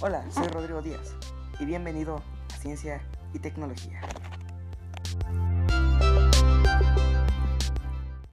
Hola, soy Rodrigo Díaz y bienvenido a Ciencia y Tecnología.